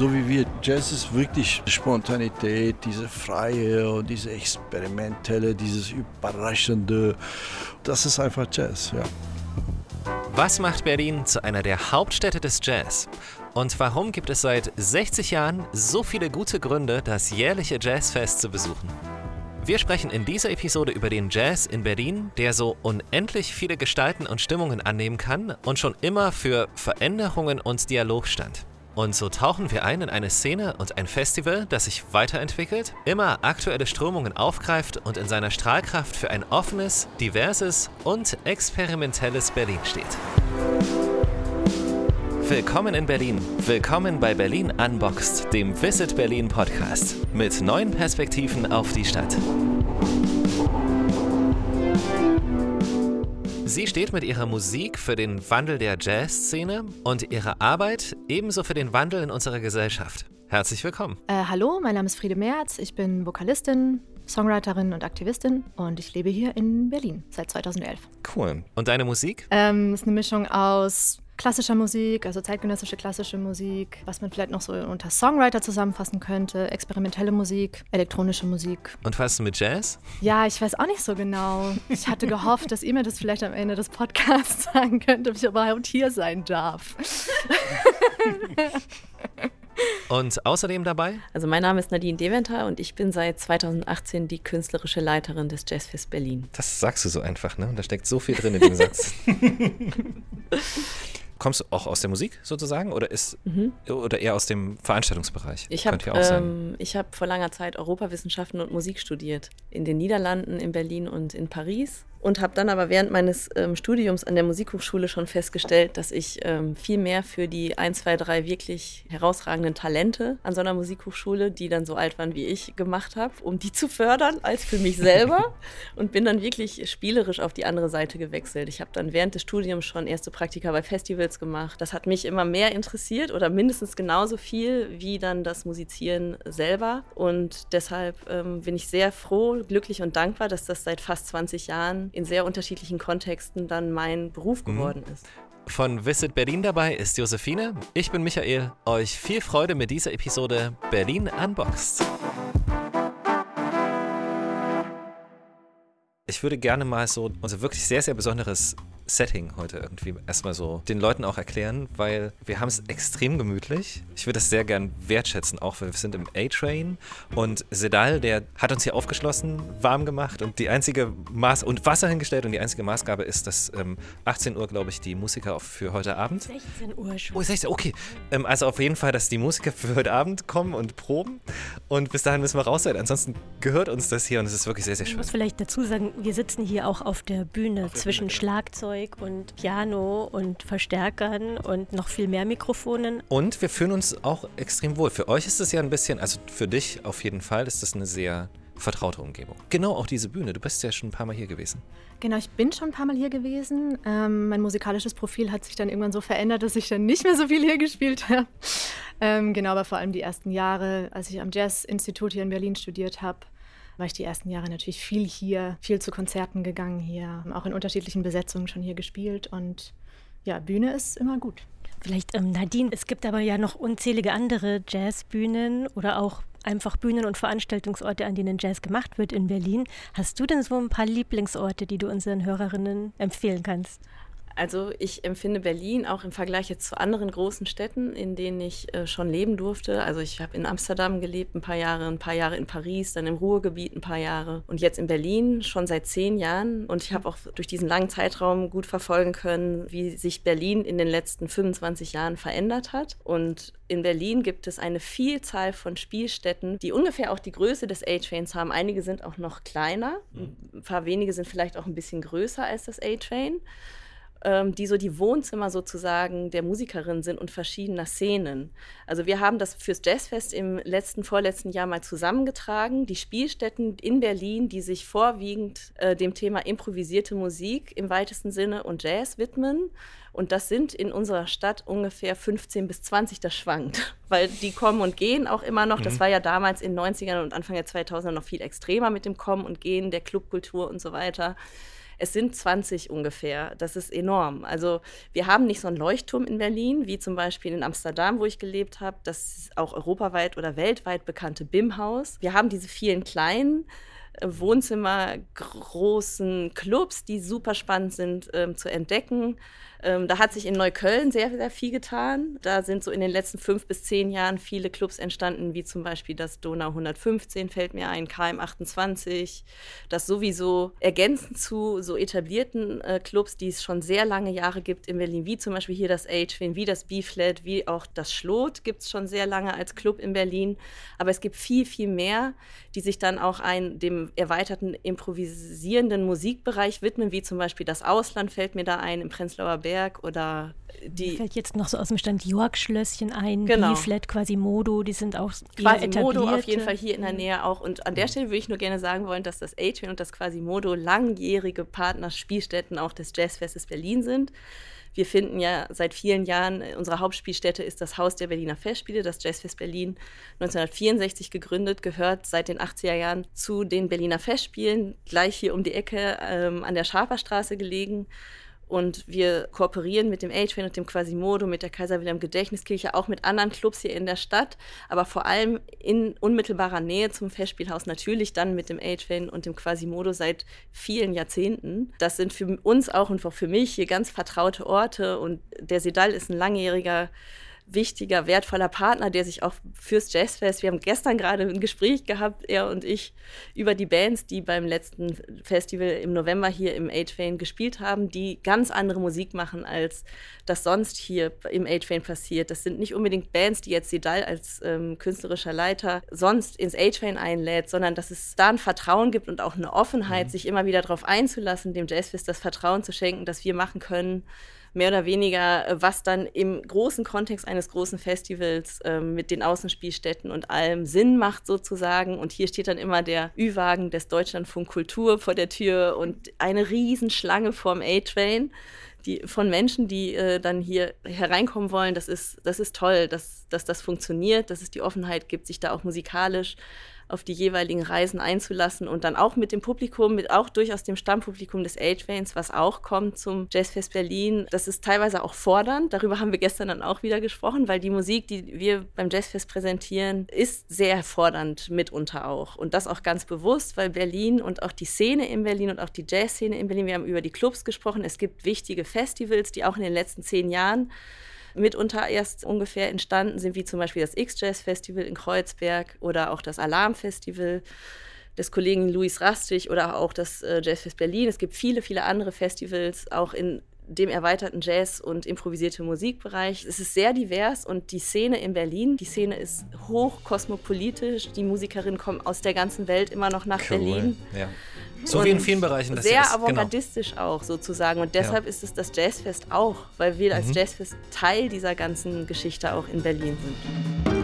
so wie wir. Jazz ist wirklich Spontanität, diese freie und diese experimentelle, dieses überraschende. Das ist einfach Jazz, ja. Was macht Berlin zu einer der Hauptstädte des Jazz? Und warum gibt es seit 60 Jahren so viele gute Gründe, das jährliche Jazzfest zu besuchen? Wir sprechen in dieser Episode über den Jazz in Berlin, der so unendlich viele Gestalten und Stimmungen annehmen kann und schon immer für Veränderungen und Dialog stand. Und so tauchen wir ein in eine Szene und ein Festival, das sich weiterentwickelt, immer aktuelle Strömungen aufgreift und in seiner Strahlkraft für ein offenes, diverses und experimentelles Berlin steht. Willkommen in Berlin. Willkommen bei Berlin Unboxed, dem Visit Berlin Podcast mit neuen Perspektiven auf die Stadt. Sie steht mit ihrer Musik für den Wandel der Jazzszene und ihrer Arbeit ebenso für den Wandel in unserer Gesellschaft. Herzlich willkommen. Äh, hallo, mein Name ist Friede Merz. Ich bin Vokalistin, Songwriterin und Aktivistin und ich lebe hier in Berlin seit 2011. Cool. Und deine Musik? Ähm, ist eine Mischung aus klassischer Musik, also zeitgenössische klassische Musik, was man vielleicht noch so unter Songwriter zusammenfassen könnte, experimentelle Musik, elektronische Musik. Und was mit Jazz? Ja, ich weiß auch nicht so genau. Ich hatte gehofft, dass ihr mir das vielleicht am Ende des Podcasts sagen könnt, ob ich überhaupt hier sein darf. Und außerdem dabei? Also mein Name ist Nadine Deventer und ich bin seit 2018 die künstlerische Leiterin des Jazzfest Berlin. Das sagst du so einfach, ne? Und da steckt so viel drin in dem Satz. Kommst du auch aus der Musik sozusagen oder ist mhm. oder eher aus dem Veranstaltungsbereich? Ich habe ähm, hab vor langer Zeit Europawissenschaften und Musik studiert in den Niederlanden, in Berlin und in Paris und habe dann aber während meines ähm, Studiums an der Musikhochschule schon festgestellt, dass ich ähm, viel mehr für die ein, zwei, drei wirklich herausragenden Talente an so einer Musikhochschule, die dann so alt waren wie ich, gemacht habe, um die zu fördern, als für mich selber und bin dann wirklich spielerisch auf die andere Seite gewechselt. Ich habe dann während des Studiums schon erste Praktika bei Festivals gemacht. Das hat mich immer mehr interessiert oder mindestens genauso viel wie dann das Musizieren selber und deshalb ähm, bin ich sehr froh, glücklich und dankbar, dass das seit fast 20 Jahren in sehr unterschiedlichen Kontexten dann mein Beruf mhm. geworden ist. Von Visit Berlin dabei ist Josephine. Ich bin Michael. Euch viel Freude mit dieser Episode Berlin Unboxed. Ich würde gerne mal so unser wirklich sehr, sehr besonderes Setting heute irgendwie erstmal so den Leuten auch erklären, weil wir haben es extrem gemütlich. Ich würde das sehr gern wertschätzen, auch weil wir sind im A-Train und Sedal, der hat uns hier aufgeschlossen, warm gemacht und die einzige Maß und Wasser hingestellt und die einzige Maßgabe ist, dass ähm, 18 Uhr, glaube ich, die Musiker für heute Abend. 16 Uhr schon. Oh, 16, okay. Ähm, also auf jeden Fall, dass die Musiker für heute Abend kommen und proben und bis dahin müssen wir raus sein. Ansonsten gehört uns das hier und es ist wirklich sehr, sehr schön. Ich muss vielleicht dazu sagen, wir sitzen hier auch auf der Bühne auf zwischen Schlagzeug Schlagzeug und Piano und Verstärkern und noch viel mehr Mikrofonen. Und wir fühlen uns auch extrem wohl. Für euch ist es ja ein bisschen, also für dich auf jeden Fall, ist das eine sehr vertraute Umgebung. Genau auch diese Bühne. Du bist ja schon ein paar Mal hier gewesen. Genau, ich bin schon ein paar Mal hier gewesen. Ähm, mein musikalisches Profil hat sich dann irgendwann so verändert, dass ich dann nicht mehr so viel hier gespielt habe. Ähm, genau, aber vor allem die ersten Jahre, als ich am Jazz-Institut hier in Berlin studiert habe, war ich die ersten Jahre natürlich viel hier, viel zu Konzerten gegangen hier, auch in unterschiedlichen Besetzungen schon hier gespielt und ja, Bühne ist immer gut. Vielleicht ähm, Nadine, es gibt aber ja noch unzählige andere Jazzbühnen oder auch einfach Bühnen und Veranstaltungsorte, an denen Jazz gemacht wird in Berlin. Hast du denn so ein paar Lieblingsorte, die du unseren Hörerinnen empfehlen kannst? Also ich empfinde Berlin auch im Vergleich jetzt zu anderen großen Städten, in denen ich äh, schon leben durfte. Also ich habe in Amsterdam gelebt ein paar Jahre, ein paar Jahre in Paris, dann im Ruhrgebiet ein paar Jahre und jetzt in Berlin schon seit zehn Jahren. Und ich habe auch durch diesen langen Zeitraum gut verfolgen können, wie sich Berlin in den letzten 25 Jahren verändert hat. Und in Berlin gibt es eine Vielzahl von Spielstätten, die ungefähr auch die Größe des A-Trains haben. Einige sind auch noch kleiner, mhm. ein paar wenige sind vielleicht auch ein bisschen größer als das A-Train ähm, die so die Wohnzimmer sozusagen der Musikerin sind und verschiedener Szenen. Also wir haben das fürs Jazzfest im letzten, vorletzten Jahr mal zusammengetragen. Die Spielstätten in Berlin, die sich vorwiegend äh, dem Thema improvisierte Musik im weitesten Sinne und Jazz widmen. Und das sind in unserer Stadt ungefähr 15 bis 20, das schwankt, weil die kommen und gehen auch immer noch. Das mhm. war ja damals in den 90ern und Anfang der 2000er noch viel extremer mit dem Kommen und Gehen der Clubkultur und so weiter. Es sind 20 ungefähr. Das ist enorm. Also wir haben nicht so einen Leuchtturm in Berlin, wie zum Beispiel in Amsterdam, wo ich gelebt habe. Das ist auch europaweit oder weltweit bekannte BIM-Haus. Wir haben diese vielen kleinen Wohnzimmer großen Clubs, die super spannend sind ähm, zu entdecken. Ähm, da hat sich in Neukölln sehr, sehr viel getan. Da sind so in den letzten fünf bis zehn Jahren viele Clubs entstanden, wie zum Beispiel das Donau 115 fällt mir ein, KM 28. Das sowieso ergänzend zu so etablierten äh, Clubs, die es schon sehr lange Jahre gibt in Berlin, wie zum Beispiel hier das A-Twin, wie das B-Flat, wie auch das Schlot gibt es schon sehr lange als Club in Berlin. Aber es gibt viel, viel mehr, die sich dann auch ein, dem erweiterten improvisierenden Musikbereich widmen, wie zum Beispiel das Ausland fällt mir da ein, im Prenzlauer Berg oder die. Mir fällt jetzt noch so aus dem Stand York-Schlösschen ein, genau. Flat, Quasimodo, die sind auch Quasimodo auf jeden Fall hier in der Nähe auch. Und an der Stelle würde ich nur gerne sagen wollen, dass das A-Train und das Quasimodo langjährige Partner, Spielstätten auch des Jazzfestes Berlin sind. Wir finden ja seit vielen Jahren, unsere Hauptspielstätte ist das Haus der Berliner Festspiele, das Jazzfest Berlin 1964 gegründet, gehört seit den 80er Jahren zu den Berliner Festspielen, gleich hier um die Ecke ähm, an der Schaferstraße gelegen. Und wir kooperieren mit dem A-Train und dem Quasimodo, mit der Kaiser Wilhelm Gedächtniskirche, auch mit anderen Clubs hier in der Stadt, aber vor allem in unmittelbarer Nähe zum Festspielhaus natürlich dann mit dem A-Train und dem Quasimodo seit vielen Jahrzehnten. Das sind für uns auch und auch für mich hier ganz vertraute Orte und der Sedal ist ein langjähriger wichtiger, wertvoller Partner, der sich auch fürs Jazzfest, wir haben gestern gerade ein Gespräch gehabt, er und ich, über die Bands, die beim letzten Festival im November hier im A-Train gespielt haben, die ganz andere Musik machen, als das sonst hier im A-Train passiert. Das sind nicht unbedingt Bands, die jetzt Sedal als ähm, künstlerischer Leiter sonst ins A-Train einlädt, sondern dass es da ein Vertrauen gibt und auch eine Offenheit, mhm. sich immer wieder darauf einzulassen, dem Jazzfest das Vertrauen zu schenken, dass wir machen können, mehr oder weniger, äh, was dann im großen Kontext eines großen Festivals äh, mit den Außenspielstätten und allem Sinn macht sozusagen. Und hier steht dann immer der Ü-Wagen des Deutschlandfunk Kultur vor der Tür und eine Riesenschlange vorm A-Train. Von Menschen, die äh, dann hier hereinkommen wollen, das ist, das ist toll, dass, dass das funktioniert, dass es die Offenheit gibt, sich da auch musikalisch auf die jeweiligen Reisen einzulassen und dann auch mit dem Publikum, mit auch durchaus dem Stammpublikum des A-Trains, was auch kommt zum Jazzfest Berlin. Das ist teilweise auch fordernd. Darüber haben wir gestern dann auch wieder gesprochen, weil die Musik, die wir beim Jazzfest präsentieren, ist sehr fordernd mitunter auch. Und das auch ganz bewusst, weil Berlin und auch die Szene in Berlin und auch die Jazzszene in Berlin, wir haben über die Clubs gesprochen, es gibt wichtige Festivals, die auch in den letzten zehn Jahren mitunter erst ungefähr entstanden sind, wie zum Beispiel das X-Jazz-Festival in Kreuzberg oder auch das Alarm-Festival des Kollegen Luis Rastig oder auch das äh, Jazzfest Berlin. Es gibt viele, viele andere Festivals, auch in dem erweiterten Jazz- und improvisierte Musikbereich. Es ist sehr divers und die Szene in Berlin, die Szene ist hoch kosmopolitisch. Die Musikerinnen kommen aus der ganzen Welt immer noch nach cool. Berlin. Ja. So wie in vielen Bereichen. Das sehr ist, genau. avantgardistisch genau. auch sozusagen. Und deshalb ja. ist es das Jazzfest auch, weil wir als mhm. Jazzfest Teil dieser ganzen Geschichte auch in Berlin sind.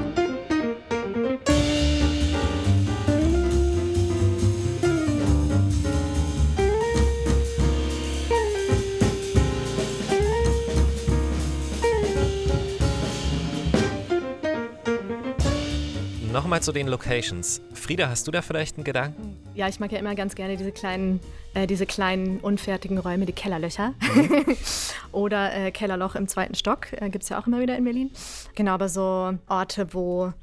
Nochmal zu den Locations. Frieda, hast du da vielleicht einen Gedanken? Ja, ich mag ja immer ganz gerne diese kleinen, äh, diese kleinen unfertigen Räume, die Kellerlöcher. Mhm. Oder äh, Kellerloch im zweiten Stock, äh, gibt es ja auch immer wieder in Berlin. Genau, aber so Orte, wo,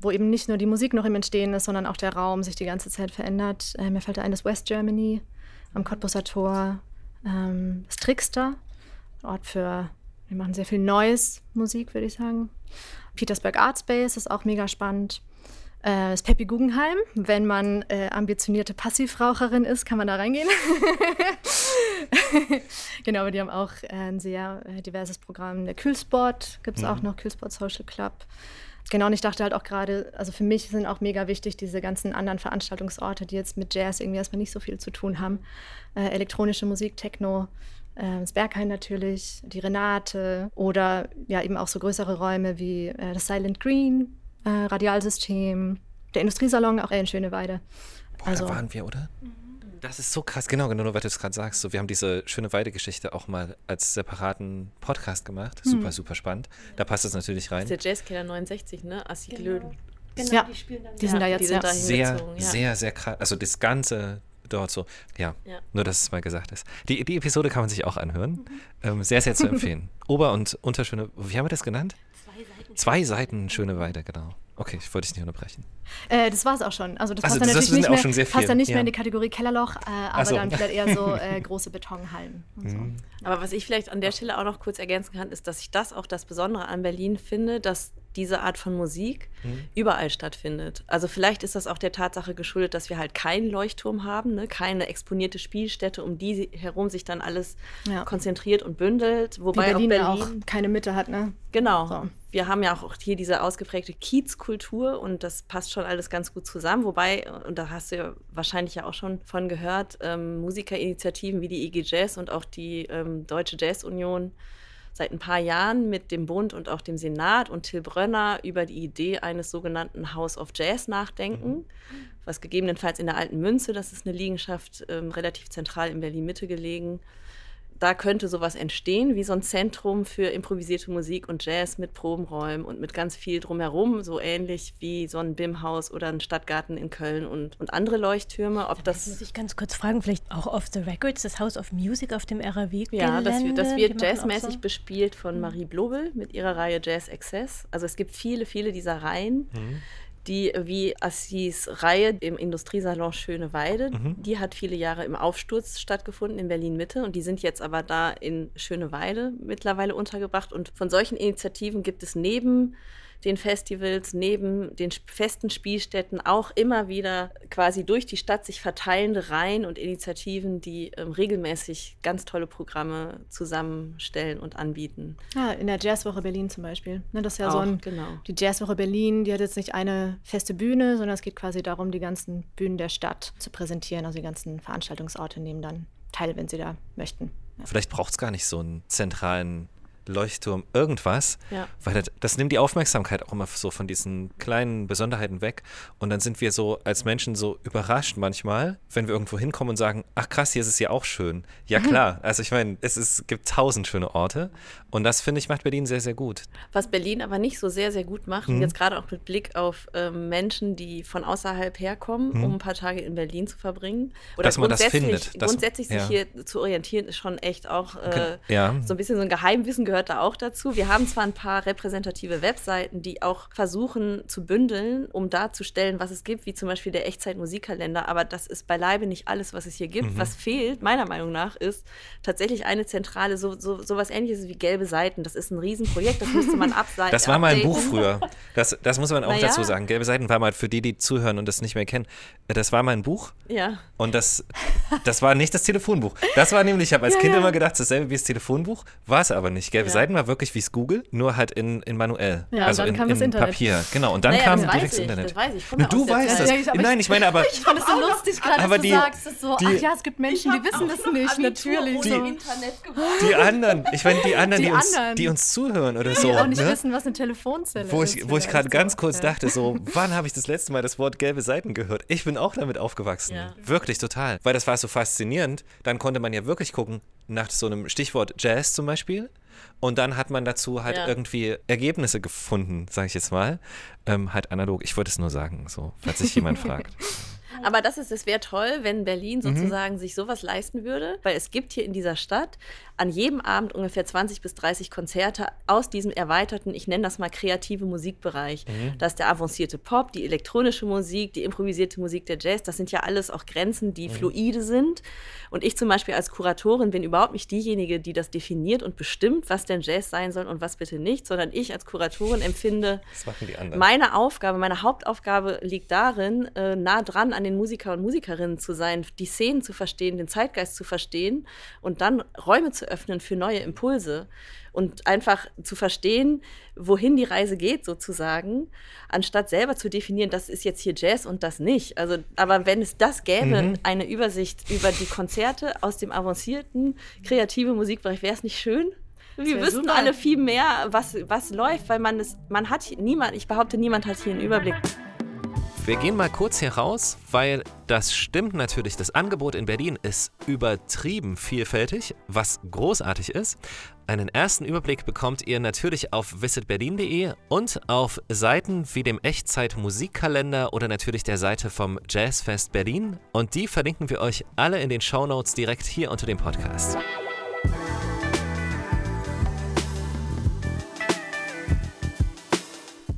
wo eben nicht nur die Musik noch im Entstehen ist, sondern auch der Raum sich die ganze Zeit verändert. Äh, mir fällt da ein das West Germany am Cottbusser Tor, ähm, das Trickster, Ort für, wir machen sehr viel Neues Musik, würde ich sagen. Petersburg Art Space ist auch mega spannend. Äh, das Peppi Guggenheim. Wenn man äh, ambitionierte Passivraucherin ist, kann man da reingehen. genau, aber die haben auch äh, ein sehr äh, diverses Programm. Der Kühlsport gibt es mhm. auch noch, Kühlsport Social Club. Genau, und ich dachte halt auch gerade, also für mich sind auch mega wichtig diese ganzen anderen Veranstaltungsorte, die jetzt mit Jazz irgendwie erstmal nicht so viel zu tun haben. Äh, elektronische Musik, Techno, äh, das Berghain natürlich, die Renate oder ja eben auch so größere Räume wie äh, das Silent Green, äh, Radialsystem, der Industriesalon, auch in Schöneweide. Boah, also, da waren wir, oder? Das ist so krass, genau, genau, weil du es gerade sagst. So, wir haben diese schöne Weidegeschichte auch mal als separaten Podcast gemacht. Super, mhm. super spannend. Da passt es natürlich rein. Das ist der Jazzkeller 69, ne? Assi genau. Glöden. Genau, ja, die, spielen dann die sind da jetzt sind sehr, ja. sehr, sehr krass. Also das ganze dort so. Ja, ja, nur dass es mal gesagt ist. Die, die Episode kann man sich auch anhören. Mhm. Ähm, sehr, sehr zu empfehlen. Ober- und Unterschöne, wie haben wir das genannt? Zwei Seiten. Schöne Weide, genau. Okay, ich wollte dich nicht unterbrechen. Äh, das war es auch schon. Also das also, passt dann natürlich nicht mehr, passt dann nicht ja. mehr in die Kategorie Kellerloch, äh, aber so. dann vielleicht eher so äh, große Betonhallen. Und so. Mhm. Aber was ich vielleicht an der Stelle auch noch kurz ergänzen kann, ist, dass ich das auch das Besondere an Berlin finde, dass diese Art von Musik mhm. überall stattfindet. Also vielleicht ist das auch der Tatsache geschuldet, dass wir halt keinen Leuchtturm haben, ne? keine exponierte Spielstätte, um die herum sich dann alles ja. konzentriert und bündelt. Wobei Wie Berlin auch, Berlin auch keine Mitte hat, ne? Genau. So. Wir haben ja auch hier diese ausgeprägte Kiezkultur und das passt schon alles ganz gut zusammen. Wobei, und da hast du ja wahrscheinlich ja auch schon von gehört, ähm, Musikerinitiativen wie die IG Jazz und auch die ähm, Deutsche Jazz Union seit ein paar Jahren mit dem Bund und auch dem Senat und Till Brönner über die Idee eines sogenannten House of Jazz nachdenken, mhm. was gegebenenfalls in der Alten Münze, das ist eine Liegenschaft ähm, relativ zentral in Berlin-Mitte gelegen, da könnte sowas entstehen, wie so ein Zentrum für improvisierte Musik und Jazz mit Probenräumen und mit ganz viel drumherum, so ähnlich wie so ein BIM-Haus oder ein Stadtgarten in Köln und, und andere Leuchttürme. Ob da das muss ich ganz kurz fragen, vielleicht auch off the records, das House of Music auf dem RAW Ja, das, wird, das wird jazzmäßig so? bespielt von mhm. Marie Blobel mit ihrer Reihe Jazz Access. Also es gibt viele, viele dieser Reihen. Mhm die wie Assis Reihe im Industriesalon Schöneweide, mhm. die hat viele Jahre im Aufsturz stattgefunden in Berlin Mitte und die sind jetzt aber da in Schöneweide mittlerweile untergebracht und von solchen Initiativen gibt es neben den Festivals neben den festen Spielstätten auch immer wieder quasi durch die Stadt sich verteilende Reihen und Initiativen, die ähm, regelmäßig ganz tolle Programme zusammenstellen und anbieten. Ja, in der Jazzwoche Berlin zum Beispiel. Ne, das ist ja auch, so ein, genau. die Jazzwoche Berlin, die hat jetzt nicht eine feste Bühne, sondern es geht quasi darum, die ganzen Bühnen der Stadt zu präsentieren. Also die ganzen Veranstaltungsorte nehmen dann teil, wenn sie da möchten. Ja. Vielleicht braucht es gar nicht so einen zentralen Leuchtturm, irgendwas, ja. weil das, das, nimmt die Aufmerksamkeit auch immer so von diesen kleinen Besonderheiten weg. Und dann sind wir so als Menschen so überrascht manchmal, wenn wir irgendwo hinkommen und sagen, ach krass, hier ist es ja auch schön. Ja mhm. klar, also ich meine, es ist, gibt tausend schöne Orte und das finde ich macht Berlin sehr, sehr gut. Was Berlin aber nicht so sehr, sehr gut macht, mhm. jetzt gerade auch mit Blick auf ähm, Menschen, die von außerhalb herkommen, mhm. um ein paar Tage in Berlin zu verbringen. Oder Dass man das findet. Grundsätzlich das, sich ja. hier zu orientieren, ist schon echt auch äh, ja. so ein bisschen so ein Geheimwissen gehört da auch dazu. Wir haben zwar ein paar repräsentative Webseiten, die auch versuchen zu bündeln, um darzustellen, was es gibt, wie zum Beispiel der Echtzeit-Musikkalender, aber das ist beileibe nicht alles, was es hier gibt. Mhm. Was fehlt, meiner Meinung nach, ist tatsächlich eine zentrale, so, so, so was ähnliches wie gelbe Seiten. Das ist ein Riesenprojekt, das müsste man abseiten. Das war mal ein Buch früher. Das, das muss man auch naja. dazu sagen. Gelbe Seiten war mal für die, die zuhören und das nicht mehr kennen. Das war mal ein Buch. Ja. Und das, das war nicht das Telefonbuch. Das war nämlich, ich habe als ja, Kind ja. immer gedacht, dasselbe wie das Telefonbuch, war es aber nicht. Gelbe ja. Seiten war wirklich wie es Google, nur halt in, in manuell. Ja, also in, in Papier. Genau. Und dann naja, kam direkt das Internet. Das weiß ich. ich du weißt das. Ja, Nein, ich meine aber. Ich fand es so lustig gerade, dass du sagst, es so, die, ach ja, es gibt Menschen, die wissen das nicht, natürlich. Die, die anderen, ich meine die anderen, die, die, uns, die uns zuhören oder so. Die auch nicht ne? wissen, was eine Telefonzelle wo ist. Ich, wo ich gerade ganz kurz dachte, so, wann habe ich das letzte Mal das Wort gelbe Seiten gehört? Ich bin auch damit aufgewachsen. Wirklich total. Weil das war so faszinierend. Dann konnte man ja wirklich gucken, nach so einem Stichwort Jazz zum Beispiel. Und dann hat man dazu halt ja. irgendwie Ergebnisse gefunden, sage ich jetzt mal. Ähm, halt analog. Ich wollte es nur sagen, so, falls sich jemand fragt. Aber das ist, es wäre toll, wenn Berlin mhm. sozusagen mhm. sich sowas leisten würde, weil es gibt hier in dieser Stadt an jedem Abend ungefähr 20 bis 30 Konzerte aus diesem erweiterten, ich nenne das mal kreative Musikbereich. Mhm. Da ist der avancierte Pop, die elektronische Musik, die improvisierte Musik, der Jazz. Das sind ja alles auch Grenzen, die mhm. fluide sind. Und ich zum Beispiel als Kuratorin bin überhaupt nicht diejenige, die das definiert und bestimmt, was denn Jazz sein soll und was bitte nicht, sondern ich als Kuratorin empfinde, meine Aufgabe, meine Hauptaufgabe liegt darin, äh, nah dran an den Musiker und Musikerinnen zu sein, die Szenen zu verstehen, den Zeitgeist zu verstehen und dann Räume zu öffnen für neue Impulse und einfach zu verstehen, wohin die Reise geht sozusagen, anstatt selber zu definieren, das ist jetzt hier Jazz und das nicht. Also, aber wenn es das gäbe, mhm. eine Übersicht über die Konzerte aus dem avancierten kreative Musikbereich, wäre es nicht schön? Wir wüssten super. alle viel mehr, was, was läuft, weil man es, man hat niemand, ich behaupte, niemand hat hier einen Überblick. Wir gehen mal kurz hier raus, weil das stimmt natürlich. Das Angebot in Berlin ist übertrieben vielfältig, was großartig ist. Einen ersten Überblick bekommt ihr natürlich auf visitberlin.de und auf Seiten wie dem Echtzeit Musikkalender oder natürlich der Seite vom Jazzfest Berlin. Und die verlinken wir euch alle in den Shownotes direkt hier unter dem Podcast.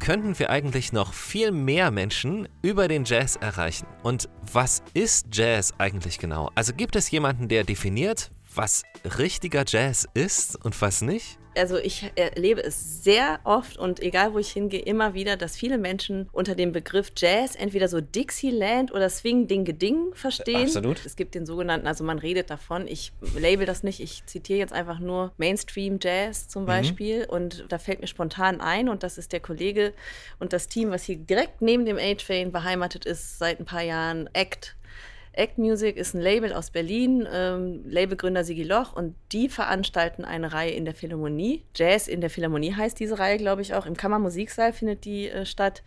Könnten wir eigentlich noch viel mehr Menschen über den Jazz erreichen. Und was ist Jazz eigentlich genau? Also gibt es jemanden, der definiert, was richtiger Jazz ist und was nicht? Also ich erlebe es sehr oft und egal wo ich hingehe, immer wieder, dass viele Menschen unter dem Begriff Jazz entweder so Dixieland oder Swing Ding Geding verstehen. Absolut. Es gibt den sogenannten, also man redet davon, ich label das nicht, ich zitiere jetzt einfach nur Mainstream Jazz zum mhm. Beispiel mhm. und da fällt mir spontan ein und das ist der Kollege und das Team, was hier direkt neben dem A-Train beheimatet ist seit ein paar Jahren, ACT Act Music ist ein Label aus Berlin, ähm, Labelgründer Sigi Loch und die veranstalten eine Reihe in der Philharmonie. Jazz in der Philharmonie heißt diese Reihe, glaube ich, auch. Im Kammermusiksaal findet die äh, statt.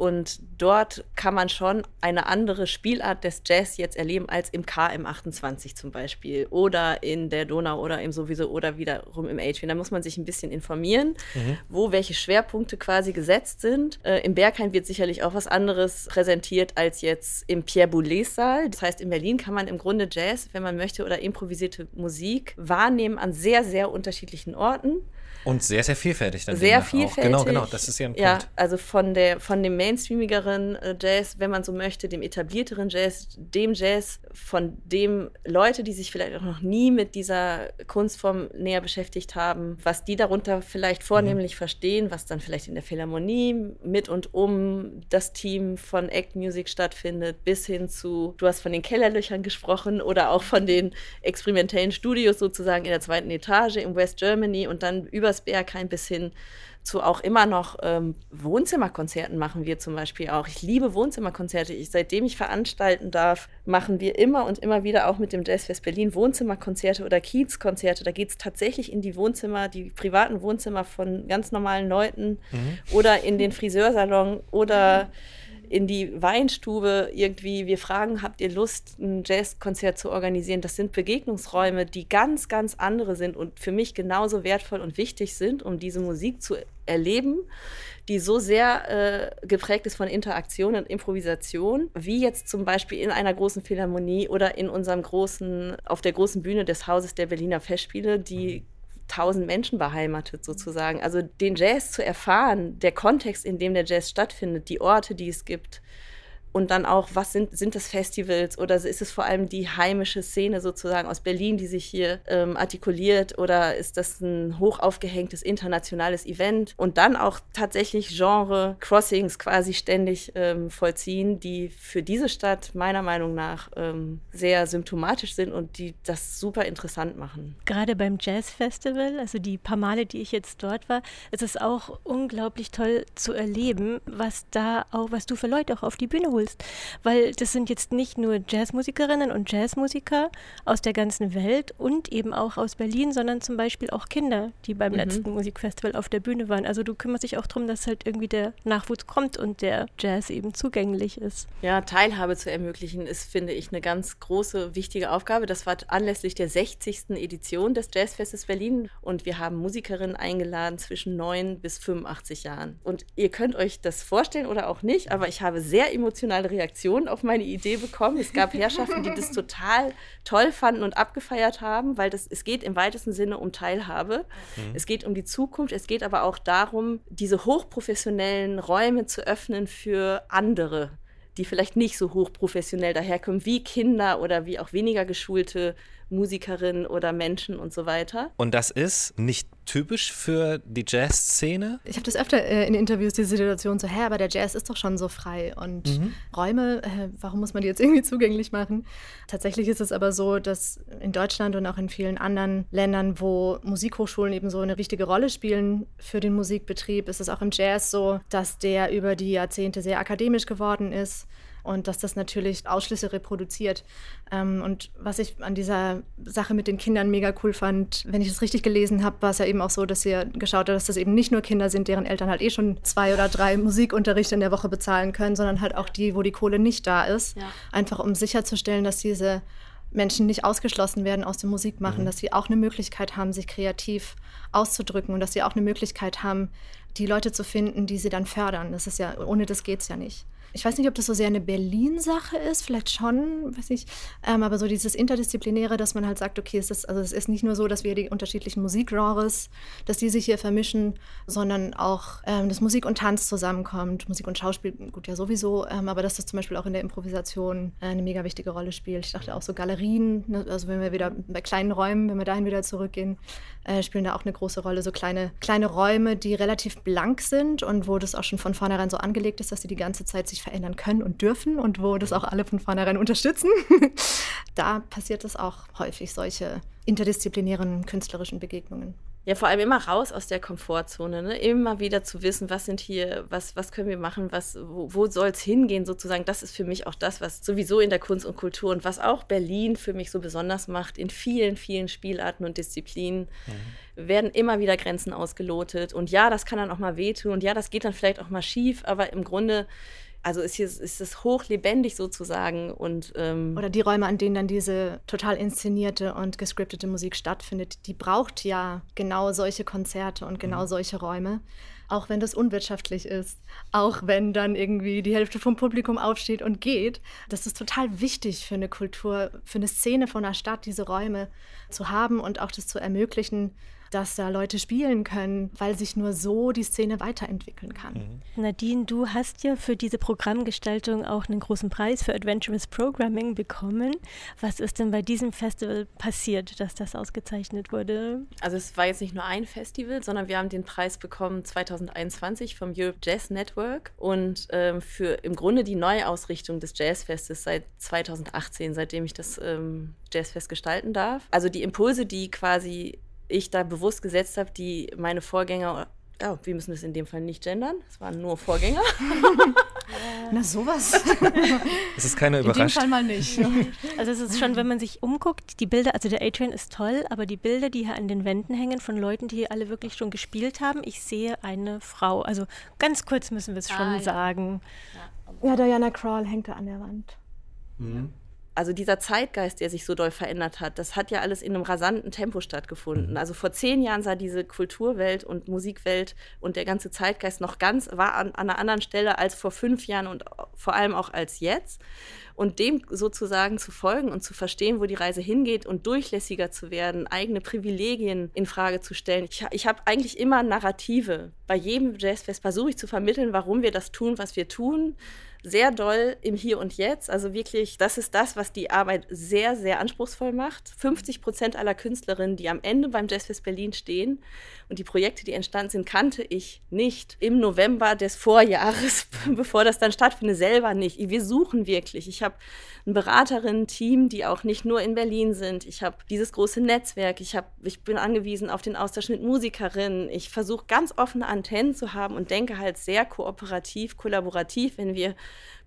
Und dort kann man schon eine andere Spielart des Jazz jetzt erleben als im KM28 zum Beispiel oder in der Donau oder im sowieso oder wiederum im Atrium. Da muss man sich ein bisschen informieren, mhm. wo welche Schwerpunkte quasi gesetzt sind. Äh, Im Berghain wird sicherlich auch was anderes präsentiert als jetzt im Pierre Boulez Saal. Das heißt, in Berlin kann man im Grunde Jazz, wenn man möchte, oder improvisierte Musik wahrnehmen an sehr, sehr unterschiedlichen Orten. Und sehr, sehr vielfältig dann. Sehr vielfältig. Genau, genau, das ist ja ein Punkt. Ja, also von, der, von dem mainstreamigeren äh, Jazz, wenn man so möchte, dem etablierteren Jazz, dem Jazz, von dem Leute, die sich vielleicht auch noch nie mit dieser Kunstform näher beschäftigt haben, was die darunter vielleicht vornehmlich mhm. verstehen, was dann vielleicht in der Philharmonie mit und um das Team von Act Music stattfindet, bis hin zu, du hast von den Kellerlöchern gesprochen oder auch von den experimentellen Studios sozusagen in der zweiten Etage in West Germany und dann über übers Berghain bis hin zu auch immer noch ähm, Wohnzimmerkonzerten machen wir zum Beispiel auch. Ich liebe Wohnzimmerkonzerte. Ich, seitdem ich veranstalten darf, machen wir immer und immer wieder auch mit dem Jazzfest Berlin Wohnzimmerkonzerte oder Kiezkonzerte. Da geht es tatsächlich in die Wohnzimmer, die privaten Wohnzimmer von ganz normalen Leuten mhm. oder in den Friseursalon oder mhm in die Weinstube irgendwie, wir fragen, habt ihr Lust, ein Jazzkonzert zu organisieren? Das sind Begegnungsräume, die ganz, ganz andere sind und für mich genauso wertvoll und wichtig sind, um diese Musik zu erleben, die so sehr äh, geprägt ist von Interaktion und Improvisation, wie jetzt zum Beispiel in einer großen Philharmonie oder in unserem großen, auf der großen Bühne des Hauses der Berliner Festspiele, die tausend Menschen beheimatet sozusagen. Also den Jazz zu erfahren, der Kontext, in dem der Jazz stattfindet, die Orte, die es gibt, und dann auch, was sind, sind das Festivals oder ist es vor allem die heimische Szene sozusagen aus Berlin, die sich hier ähm, artikuliert oder ist das ein hoch aufgehängtes internationales Event und dann auch tatsächlich Genre-Crossings quasi ständig ähm, vollziehen, die für diese Stadt meiner Meinung nach ähm, sehr symptomatisch sind und die das super interessant machen. Gerade beim Jazz Festival, also die paar Male, die ich jetzt dort war, ist es auch unglaublich toll zu erleben, was da auch, was du für Leute auch auf die Bühne holst holst. Weil das sind jetzt nicht nur Jazzmusikerinnen und Jazzmusiker aus der ganzen Welt und eben auch aus Berlin, sondern zum Beispiel auch Kinder, die beim mhm. letzten Musikfestival auf der Bühne waren. Also du kümmerst dich auch darum, dass halt irgendwie der Nachwuchs kommt und der Jazz eben zugänglich ist. Ja, Teilhabe zu ermöglichen ist, finde ich, eine ganz große, wichtige Aufgabe. Das war anlässlich der 60. Edition des Jazzfestes Berlin und wir haben Musikerinnen eingeladen zwischen 9 bis 85 Jahren. Und ihr könnt euch das vorstellen oder auch nicht, aber ich habe sehr emotional emotionale Reaktionen auf meine Idee bekommen. Es gab Herrschaften, die das total toll fanden und abgefeiert haben, weil das, es geht im weitesten Sinne um Teilhabe. Mhm. Es geht um die Zukunft. Es geht aber auch darum, diese hochprofessionellen Räume zu öffnen für andere die vielleicht nicht so hochprofessionell daherkommen wie Kinder oder wie auch weniger geschulte Musikerinnen oder Menschen und so weiter. Und das ist nicht typisch für die Jazzszene? Ich habe das öfter äh, in Interviews, diese Situation so, hä, aber der Jazz ist doch schon so frei und mhm. Räume, äh, warum muss man die jetzt irgendwie zugänglich machen? Tatsächlich ist es aber so, dass in Deutschland und auch in vielen anderen Ländern, wo Musikhochschulen eben so eine wichtige Rolle spielen für den Musikbetrieb, ist es auch im Jazz so, dass der über die Jahrzehnte sehr akademisch geworden ist und dass das natürlich Ausschlüsse reproduziert. Ähm, und was ich an dieser Sache mit den Kindern mega cool fand, wenn ich das richtig gelesen habe, war es ja eben auch so, dass ihr geschaut habt, dass das eben nicht nur Kinder sind, deren Eltern halt eh schon zwei oder drei Musikunterrichte in der Woche bezahlen können, sondern halt auch die, wo die Kohle nicht da ist. Ja. Einfach um sicherzustellen, dass diese Menschen nicht ausgeschlossen werden aus dem Musikmachen, mhm. dass sie auch eine Möglichkeit haben, sich kreativ auszudrücken und dass sie auch eine Möglichkeit haben, die Leute zu finden, die sie dann fördern. Das ist ja, ohne das geht es ja nicht ich weiß nicht, ob das so sehr eine Berlin-Sache ist, vielleicht schon, weiß ich, ähm, aber so dieses Interdisziplinäre, dass man halt sagt, okay, es ist, also es ist nicht nur so, dass wir die unterschiedlichen Musikgenres, dass die sich hier vermischen, sondern auch, ähm, dass Musik und Tanz zusammenkommt, Musik und Schauspiel, gut, ja sowieso, ähm, aber dass das zum Beispiel auch in der Improvisation äh, eine mega wichtige Rolle spielt. Ich dachte auch so Galerien, ne, also wenn wir wieder bei kleinen Räumen, wenn wir dahin wieder zurückgehen, äh, spielen da auch eine große Rolle, so kleine, kleine Räume, die relativ blank sind und wo das auch schon von vornherein so angelegt ist, dass sie die ganze Zeit sich sich verändern können und dürfen und wo das auch alle von vornherein unterstützen. da passiert es auch häufig, solche interdisziplinären künstlerischen Begegnungen. Ja, vor allem immer raus aus der Komfortzone, ne? immer wieder zu wissen, was sind hier, was, was können wir machen, was, wo, wo soll es hingehen sozusagen. Das ist für mich auch das, was sowieso in der Kunst und Kultur und was auch Berlin für mich so besonders macht, in vielen, vielen Spielarten und Disziplinen mhm. werden immer wieder Grenzen ausgelotet. Und ja, das kann dann auch mal wehtun und ja, das geht dann vielleicht auch mal schief, aber im Grunde also ist, hier, ist es hochlebendig sozusagen. Und, ähm Oder die Räume, an denen dann diese total inszenierte und gescriptete Musik stattfindet, die braucht ja genau solche Konzerte und genau mhm. solche Räume. Auch wenn das unwirtschaftlich ist, auch wenn dann irgendwie die Hälfte vom Publikum aufsteht und geht. Das ist total wichtig für eine Kultur, für eine Szene von einer Stadt, diese Räume zu haben und auch das zu ermöglichen, dass da Leute spielen können, weil sich nur so die Szene weiterentwickeln kann. Mhm. Nadine, du hast ja für diese Programmgestaltung auch einen großen Preis für Adventurous Programming bekommen. Was ist denn bei diesem Festival passiert, dass das ausgezeichnet wurde? Also es war jetzt nicht nur ein Festival, sondern wir haben den Preis bekommen 2021 vom Europe Jazz Network und ähm, für im Grunde die Neuausrichtung des Jazzfestes seit 2018, seitdem ich das ähm, Jazzfest gestalten darf. Also die Impulse, die quasi ich da bewusst gesetzt habe, die meine Vorgänger, oh, wir müssen das in dem Fall nicht gendern, es waren nur Vorgänger. Na sowas. Das ist keine Überraschung. In dem Fall mal nicht. Also es ist schon, wenn man sich umguckt, die Bilder, also der A-Train ist toll, aber die Bilder, die hier an den Wänden hängen von Leuten, die hier alle wirklich schon gespielt haben, ich sehe eine Frau. Also ganz kurz müssen wir es schon ah, ja. sagen. Ja, Diana Crawl hängt da an der Wand. Mhm also dieser Zeitgeist, der sich so doll verändert hat, das hat ja alles in einem rasanten Tempo stattgefunden. Mhm. Also vor zehn Jahren sah diese Kulturwelt und Musikwelt und der ganze Zeitgeist noch ganz, war an, an einer anderen Stelle als vor fünf Jahren und vor allem auch als jetzt. Und dem sozusagen zu folgen und zu verstehen, wo die Reise hingeht und durchlässiger zu werden, eigene Privilegien in Frage zu stellen. Ich, ich habe eigentlich immer Narrative. Bei jedem Jazzfest versuche ich zu vermitteln, warum wir das tun, was wir tun sehr doll im Hier und Jetzt. Also wirklich, das ist das, was die Arbeit sehr, sehr anspruchsvoll macht. 50 Prozent aller Künstlerinnen, die am Ende beim Jazzfest Berlin stehen und die Projekte, die entstanden sind, kannte ich nicht im November des Vorjahres, bevor das dann stattfindet, selber nicht. Wir suchen wirklich. Ich habe ein Beraterinnen-Team, die auch nicht nur in Berlin sind. Ich habe dieses große Netzwerk. Ich, hab, ich bin angewiesen auf den Austausch mit Musikerinnen. Ich versuche ganz offene Antennen zu haben und denke halt sehr kooperativ, kollaborativ, wenn wir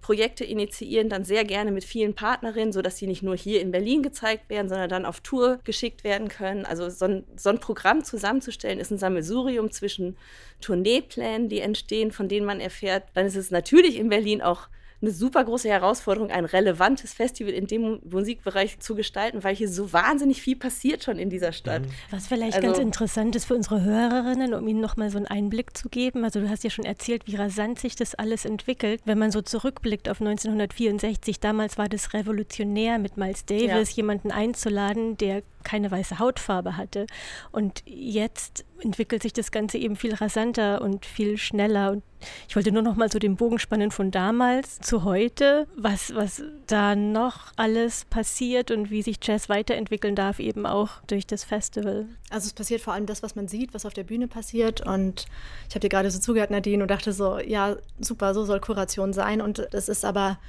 Projekte initiieren, dann sehr gerne mit vielen Partnerinnen, sodass sie nicht nur hier in Berlin gezeigt werden, sondern dann auf Tour geschickt werden können. Also so ein, so ein Programm zusammenzustellen, ist ein Sammelsurium zwischen Tourneeplänen, die entstehen, von denen man erfährt. Dann ist es natürlich in Berlin auch eine super große Herausforderung, ein relevantes Festival in dem Musikbereich zu gestalten, weil hier so wahnsinnig viel passiert schon in dieser Stadt. Mhm. Was vielleicht also, ganz interessant ist für unsere Hörerinnen, um ihnen nochmal so einen Einblick zu geben. Also du hast ja schon erzählt, wie rasant sich das alles entwickelt. Wenn man so zurückblickt auf 1964, damals war das revolutionär, mit Miles Davis ja. jemanden einzuladen, der keine weiße Hautfarbe hatte. Und jetzt entwickelt sich das Ganze eben viel rasanter und viel schneller. Und ich wollte nur noch mal so den Bogen spannen von damals zu heute, was, was da noch alles passiert und wie sich Jazz weiterentwickeln darf, eben auch durch das Festival. Also es passiert vor allem das, was man sieht, was auf der Bühne passiert. Und ich habe dir gerade so zugehört, Nadine, und dachte so, ja, super, so soll Kuration sein. Und das ist aber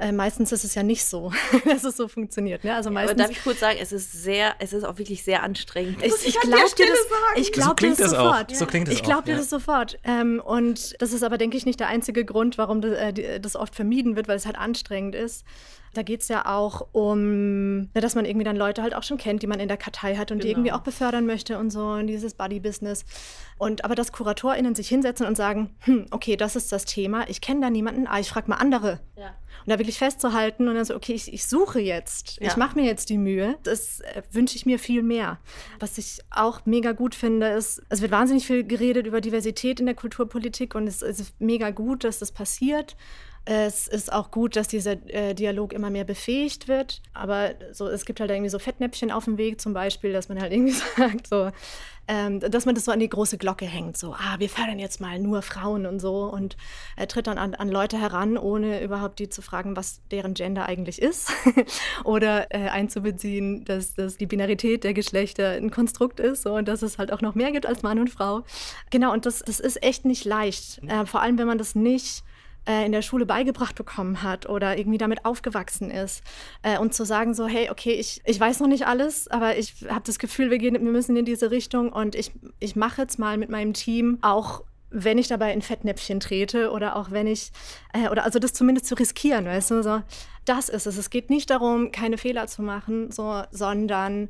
äh, meistens ist es ja nicht so, dass es so funktioniert. Ne? Also meistens, aber darf ich kurz sagen, es ist sehr, es ist auch wirklich sehr anstrengend. Ich, ich glaube dir das, ich glaub so klingt dir das, das sofort. Auch. So klingt das ich glaube dir ja. das sofort. Ähm, und das ist aber, denke ich, nicht der einzige Grund, warum das, äh, das oft vermieden wird, weil es halt anstrengend ist. Da geht es ja auch um, na, dass man irgendwie dann Leute halt auch schon kennt, die man in der Kartei hat und Genau. die irgendwie auch befördern möchte und so in dieses Buddy-Business. Und aber dass KuratorInnen sich hinsetzen und sagen, hm, okay, das ist das Thema, ich kenne da niemanden, ah, ich frage mal andere. Ja. Und da wirklich festzuhalten und dann so, okay, ich, ich suche jetzt, ich Ja. mache mir jetzt die Mühe, das äh, wünsche ich mir viel mehr. Was ich auch mega gut finde, ist, es wird wahnsinnig viel geredet über Diversität in der Kulturpolitik und es ist mega gut, dass das passiert. Es ist auch gut, dass dieser äh, Dialog immer mehr befähigt wird. Aber so, es gibt halt irgendwie so Fettnäpfchen auf dem Weg, zum Beispiel, dass man halt irgendwie sagt, so, ähm, dass man das so an die große Glocke hängt. So, ah, wir fördern jetzt mal nur Frauen und so und äh, tritt dann an, an Leute heran, ohne überhaupt die zu fragen, was deren Gender eigentlich ist. Oder äh, einzubeziehen, dass, dass die Binarität der Geschlechter ein Konstrukt ist so, und dass es halt auch noch mehr gibt als Mann und Frau. Genau, und das, das ist echt nicht leicht. Äh, vor allem, wenn man das nicht äh, in der Schule beigebracht bekommen hat oder irgendwie damit aufgewachsen ist. Äh, und zu sagen so, hey, okay, ich, ich weiß noch nicht alles, aber ich habe das Gefühl, wir, gehen, wir müssen in diese Richtung und ich, ich mache jetzt mal mit meinem Team auch wenn ich dabei in Fettnäpfchen trete oder auch wenn ich, äh, oder also das zumindest zu riskieren, weißt du, so, das ist es. Es geht nicht darum, keine Fehler zu machen, so, sondern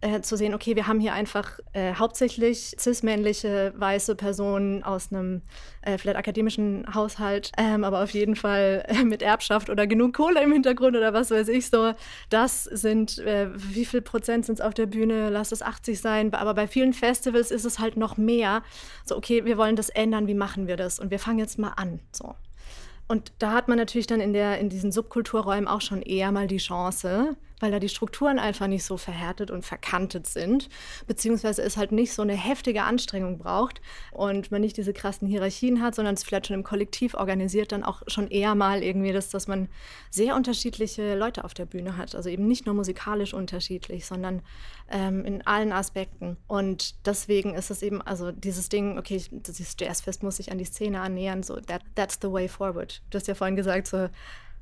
äh, zu sehen, okay, wir haben hier einfach äh, hauptsächlich cis-männliche weiße Personen aus einem äh, vielleicht akademischen Haushalt, ähm, aber auf jeden Fall äh, mit Erbschaft oder genug Kohle im Hintergrund oder was weiß ich so. Das sind, äh, wie viel Prozent sind es auf der Bühne? Lass es 80 sein. Aber bei vielen Festivals ist es halt noch mehr. So, okay, wir wollen das ändern, wie machen wir das? Und wir fangen jetzt mal an. So. Und da hat man natürlich dann in, der, in diesen Subkulturräumen auch schon eher mal die Chance, weil da die Strukturen einfach nicht so verhärtet und verkantet sind, beziehungsweise es halt nicht so eine heftige Anstrengung braucht und man nicht diese krassen Hierarchien hat, sondern es vielleicht schon im Kollektiv organisiert, dann auch schon eher mal irgendwie das, dass man sehr unterschiedliche Leute auf der Bühne hat. Also eben nicht nur musikalisch unterschiedlich, sondern ähm, in allen Aspekten. Und deswegen ist es eben, also dieses Ding, okay, dieses Jazzfest muss sich an die Szene annähern, so that, that's the way forward. Du hast ja vorhin gesagt, so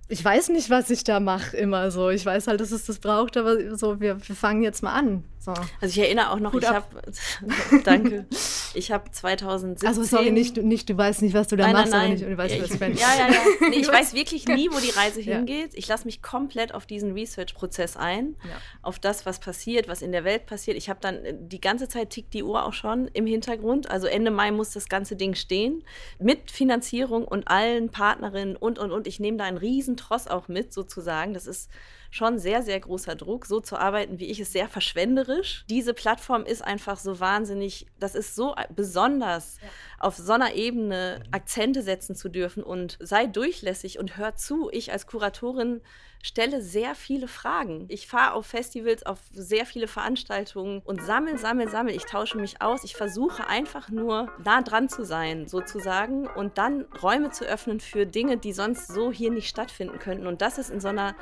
ich weiß nicht, was ich da mache immer so. Ich weiß halt, dass es das braucht, aber so, wir, wir fangen jetzt mal an. So. Also ich erinnere auch noch, Hut ich ab. habe, danke, ich habe 2017... Also sorry, nicht, du- nicht, du weißt nicht, was du da Nein, machst, nein, nein. nicht, du weißt, ja, was ich, meine. ja, ja, ja. Nee, ich weiß wirklich nie, wo die Reise hingeht. Ich lasse mich komplett auf diesen Research-Prozess ein, Ja. auf das, was passiert, was in der Welt passiert. Ich habe dann äh, die ganze Zeit tickt die Uhr auch schon im Hintergrund. Also Ende Mai muss das ganze Ding stehen mit Finanzierung und allen Partnerinnen und und und. Ich nehme da einen riesen Tross auch mit sozusagen. Das ist schon sehr, sehr großer Druck, so zu arbeiten, wie ich es, sehr verschwenderisch. Diese Plattform ist einfach so wahnsinnig, das ist so besonders, auf so einer Ebene Akzente setzen zu dürfen und sei durchlässig und hör zu. Ich als Kuratorin stelle sehr viele Fragen. Ich fahre auf Festivals, auf sehr viele Veranstaltungen und sammel, sammel, sammel. Ich tausche mich aus. Ich versuche einfach nur nah dran zu sein, sozusagen, und dann Räume zu öffnen für Dinge, die sonst so hier nicht stattfinden könnten. Und das ist in so einer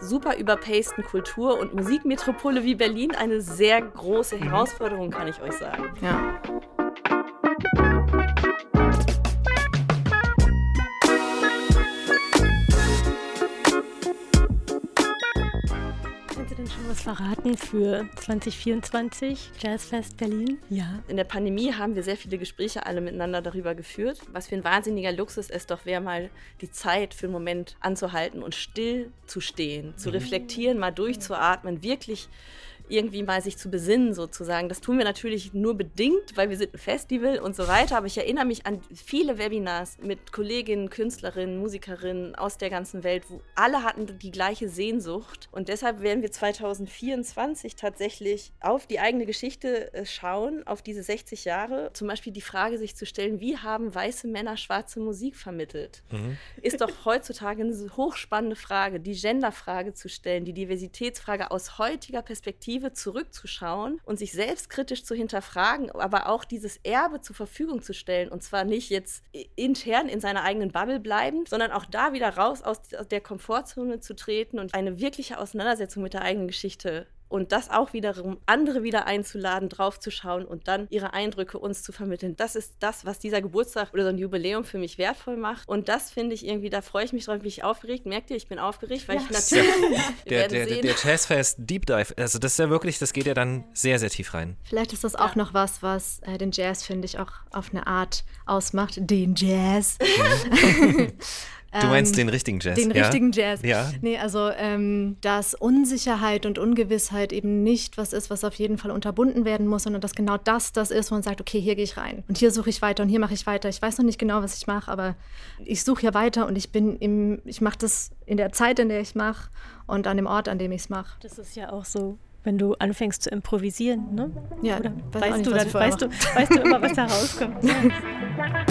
super überpaceden Kultur und Musikmetropole wie Berlin eine sehr große Herausforderung, kann ich euch sagen. Ja. Was verraten für 2024 Jazzfest Berlin? Ja. In der Pandemie haben wir sehr viele Gespräche alle miteinander darüber geführt, was für ein wahnsinniger Luxus es doch wäre, mal die Zeit für einen Moment anzuhalten und still zu stehen, zu reflektieren, mal durchzuatmen, wirklich irgendwie mal sich zu besinnen sozusagen. Das tun wir natürlich nur bedingt, weil wir sind ein Festival und so weiter. Aber ich erinnere mich an viele Webinars mit Kolleginnen, Künstlerinnen, Musikerinnen aus der ganzen Welt, wo alle hatten die gleiche Sehnsucht. Und deshalb werden wir 2024 tatsächlich auf die eigene Geschichte äh, schauen, auf diese 60 Jahre. Zum Beispiel die Frage sich zu stellen, wie haben weiße Männer schwarze Musik vermittelt? Ist doch heutzutage eine hochspannende Frage, die Genderfrage zu stellen, die Diversitätsfrage aus heutiger Perspektive zurückzuschauen und sich selbstkritisch zu hinterfragen, aber auch dieses Erbe zur Verfügung zu stellen. Und zwar nicht jetzt intern in seiner eigenen Bubble bleibend, sondern auch da wieder raus aus der Komfortzone zu treten und eine wirkliche Auseinandersetzung mit der eigenen Geschichte und das auch wiederum andere wieder einzuladen, draufzuschauen und dann ihre Eindrücke uns zu vermitteln. Das ist das, was dieser Geburtstag oder so ein Jubiläum für mich wertvoll macht. Und das finde ich irgendwie, da freue ich mich drauf, bin ich aufgeregt. Merkt ihr, ich bin aufgeregt, weil yes. ich natürlich. der, der, der, der Jazzfest Deep Dive, also das ist ja wirklich, das geht ja dann sehr, sehr tief rein. Vielleicht ist das auch ja. noch was, was äh, den Jazz, finde ich, auch auf eine Art ausmacht. Den Jazz. Mhm. Du meinst ähm, den richtigen Jazz? Den ja? richtigen Jazz. Ja. Nee, also ähm, dass Unsicherheit und Ungewissheit eben nicht was ist, was auf jeden Fall unterbunden werden muss, sondern dass genau das das ist, wo man sagt, okay, hier gehe ich rein und hier suche ich weiter und hier mache ich weiter. Ich weiß noch nicht genau, was ich mache, aber ich suche hier weiter und ich bin im, ich mache das in der Zeit, in der ich mache und an dem Ort, an dem ich es mache. Das ist ja auch so wenn du anfängst zu improvisieren, ne? Ja, Oder weißt, nicht, du, dann, weißt, du, weißt du immer, was da rauskommt.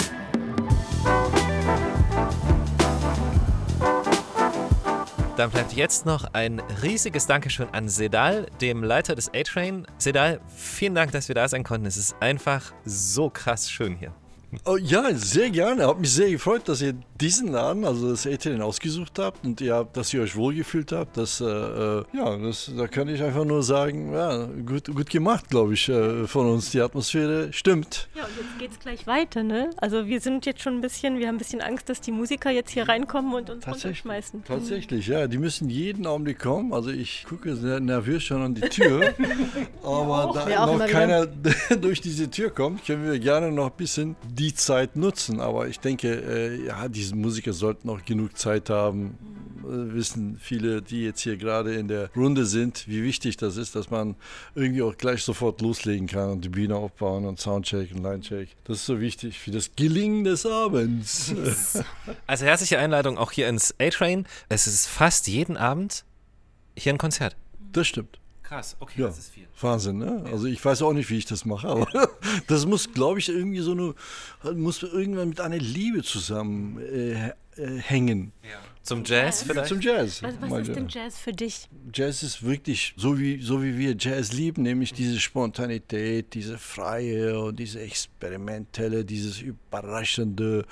Dann bleibt jetzt noch ein riesiges Dankeschön an Sedal, dem Leiter des A-Train. Sedal, vielen Dank, dass wir da sein konnten. Es ist einfach so krass schön hier. Oh, ja, sehr gerne. Hat mich sehr gefreut, dass ihr diesen Laden, also das ETN, ausgesucht habt und ihr habt, dass ihr euch wohlgefühlt habt. Das, äh, äh, ja, das, da kann ich einfach nur sagen, ja, gut, gut gemacht, glaube ich, äh, von uns. Die Atmosphäre stimmt. Ja, und jetzt geht es gleich weiter, ne? Also wir sind jetzt schon ein bisschen, wir haben ein bisschen Angst, dass die Musiker jetzt hier reinkommen und uns Tatsächlich, runterschmeißen. Tatsächlich, ja. Die müssen jeden Augenblick kommen. Also ich gucke sehr nervös schon an die Tür. aber da noch keiner durch diese Tür kommt, können wir gerne noch ein bisschen die Zeit nutzen. Aber ich denke, äh, ja, diese Musiker sollten auch genug Zeit haben. Äh, wissen viele, die jetzt hier gerade in der Runde sind, wie wichtig das ist, dass man irgendwie auch gleich sofort loslegen kann und die Bühne aufbauen und Soundcheck und Linecheck. Das ist so wichtig für das Gelingen des Abends. Also herzliche Einladung auch hier ins A-Train. Es ist fast jeden Abend hier ein Konzert. Das stimmt. Krass, okay, ja. das ist viel. Wahnsinn, ne? Also ich weiß auch nicht, wie ich das mache, aber das muss, glaube ich, irgendwie so eine, muss irgendwann mit einer Liebe zusammenhängen. Äh, äh, ja. Zum Jazz vielleicht? Zum Jazz. Was, was ist denn Jazz für dich? Jazz ist wirklich so wie, so wie wir Jazz lieben, nämlich diese Spontanität, diese freie und diese experimentelle, dieses überraschende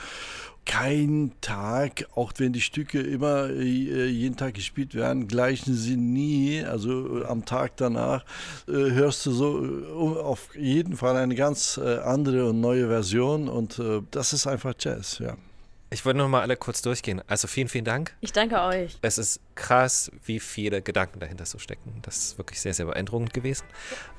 kein Tag, auch wenn die Stücke immer äh, jeden Tag gespielt werden, gleichen sie nie. Also äh, am Tag danach äh, hörst du so auf jeden Fall eine ganz andere und neue Version und das ist einfach Jazz, ja. Ich wollte noch mal alle kurz durchgehen. Also vielen, vielen Dank. Ich danke euch. Es ist krass, wie viele Gedanken dahinter so stecken. Das ist wirklich sehr, sehr beeindruckend gewesen.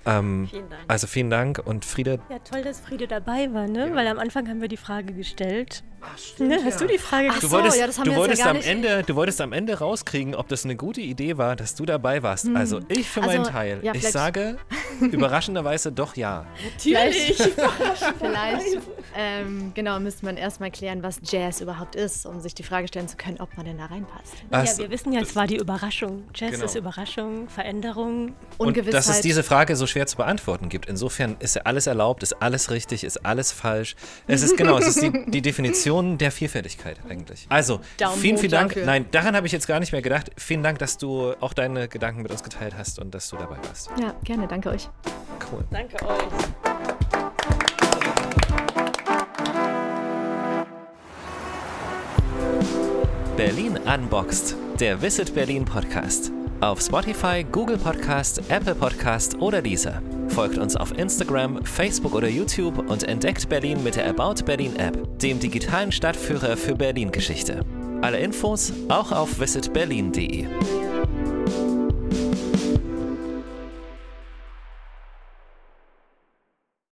Ähm, vielen Dank. Also vielen Dank und Friede. Ja, toll, dass Friede dabei war, ne? Ja. Weil am Anfang haben wir die Frage gestellt. Ach, stimmt, ne? Hast du die Frage gestellt? Du wolltest, ja, das haben du wir wolltest ja am Ende, Du wolltest am Ende rauskriegen, ob das eine gute Idee war, dass du dabei warst. Hm. Also ich für also, meinen Teil, ja, ich sage überraschenderweise doch ja. Natürlich. vielleicht, ähm, genau, müsste man erstmal klären, was Jazz überhaupt ist, um sich die Frage stellen zu können, ob man denn da reinpasst. Was? Ja, wir wissen ja, es war die Überraschung. Jazz genau. ist Überraschung, Veränderung, Ungewissheit. Und dass es diese Frage so schwer zu beantworten gibt. Insofern ist ja alles erlaubt, ist alles richtig, ist alles falsch. Es ist genau, es ist die, die Definition der Vielfältigkeit eigentlich. Also, Daumen vielen, vielen Dank. Dafür. Nein, daran habe ich jetzt gar nicht mehr gedacht. Vielen Dank, dass du auch deine Gedanken mit uns geteilt hast und dass du dabei warst. Ja, gerne. Danke euch. Cool. Danke euch. Berlin Unboxed, der Visit Berlin Podcast. Auf Spotify, Google Podcast, Apple Podcast oder dieser. Folgt uns auf Instagram, Facebook oder YouTube und entdeckt Berlin mit der About Berlin App, dem digitalen Stadtführer für Berlin-Geschichte. Alle Infos auch auf visitberlin.de.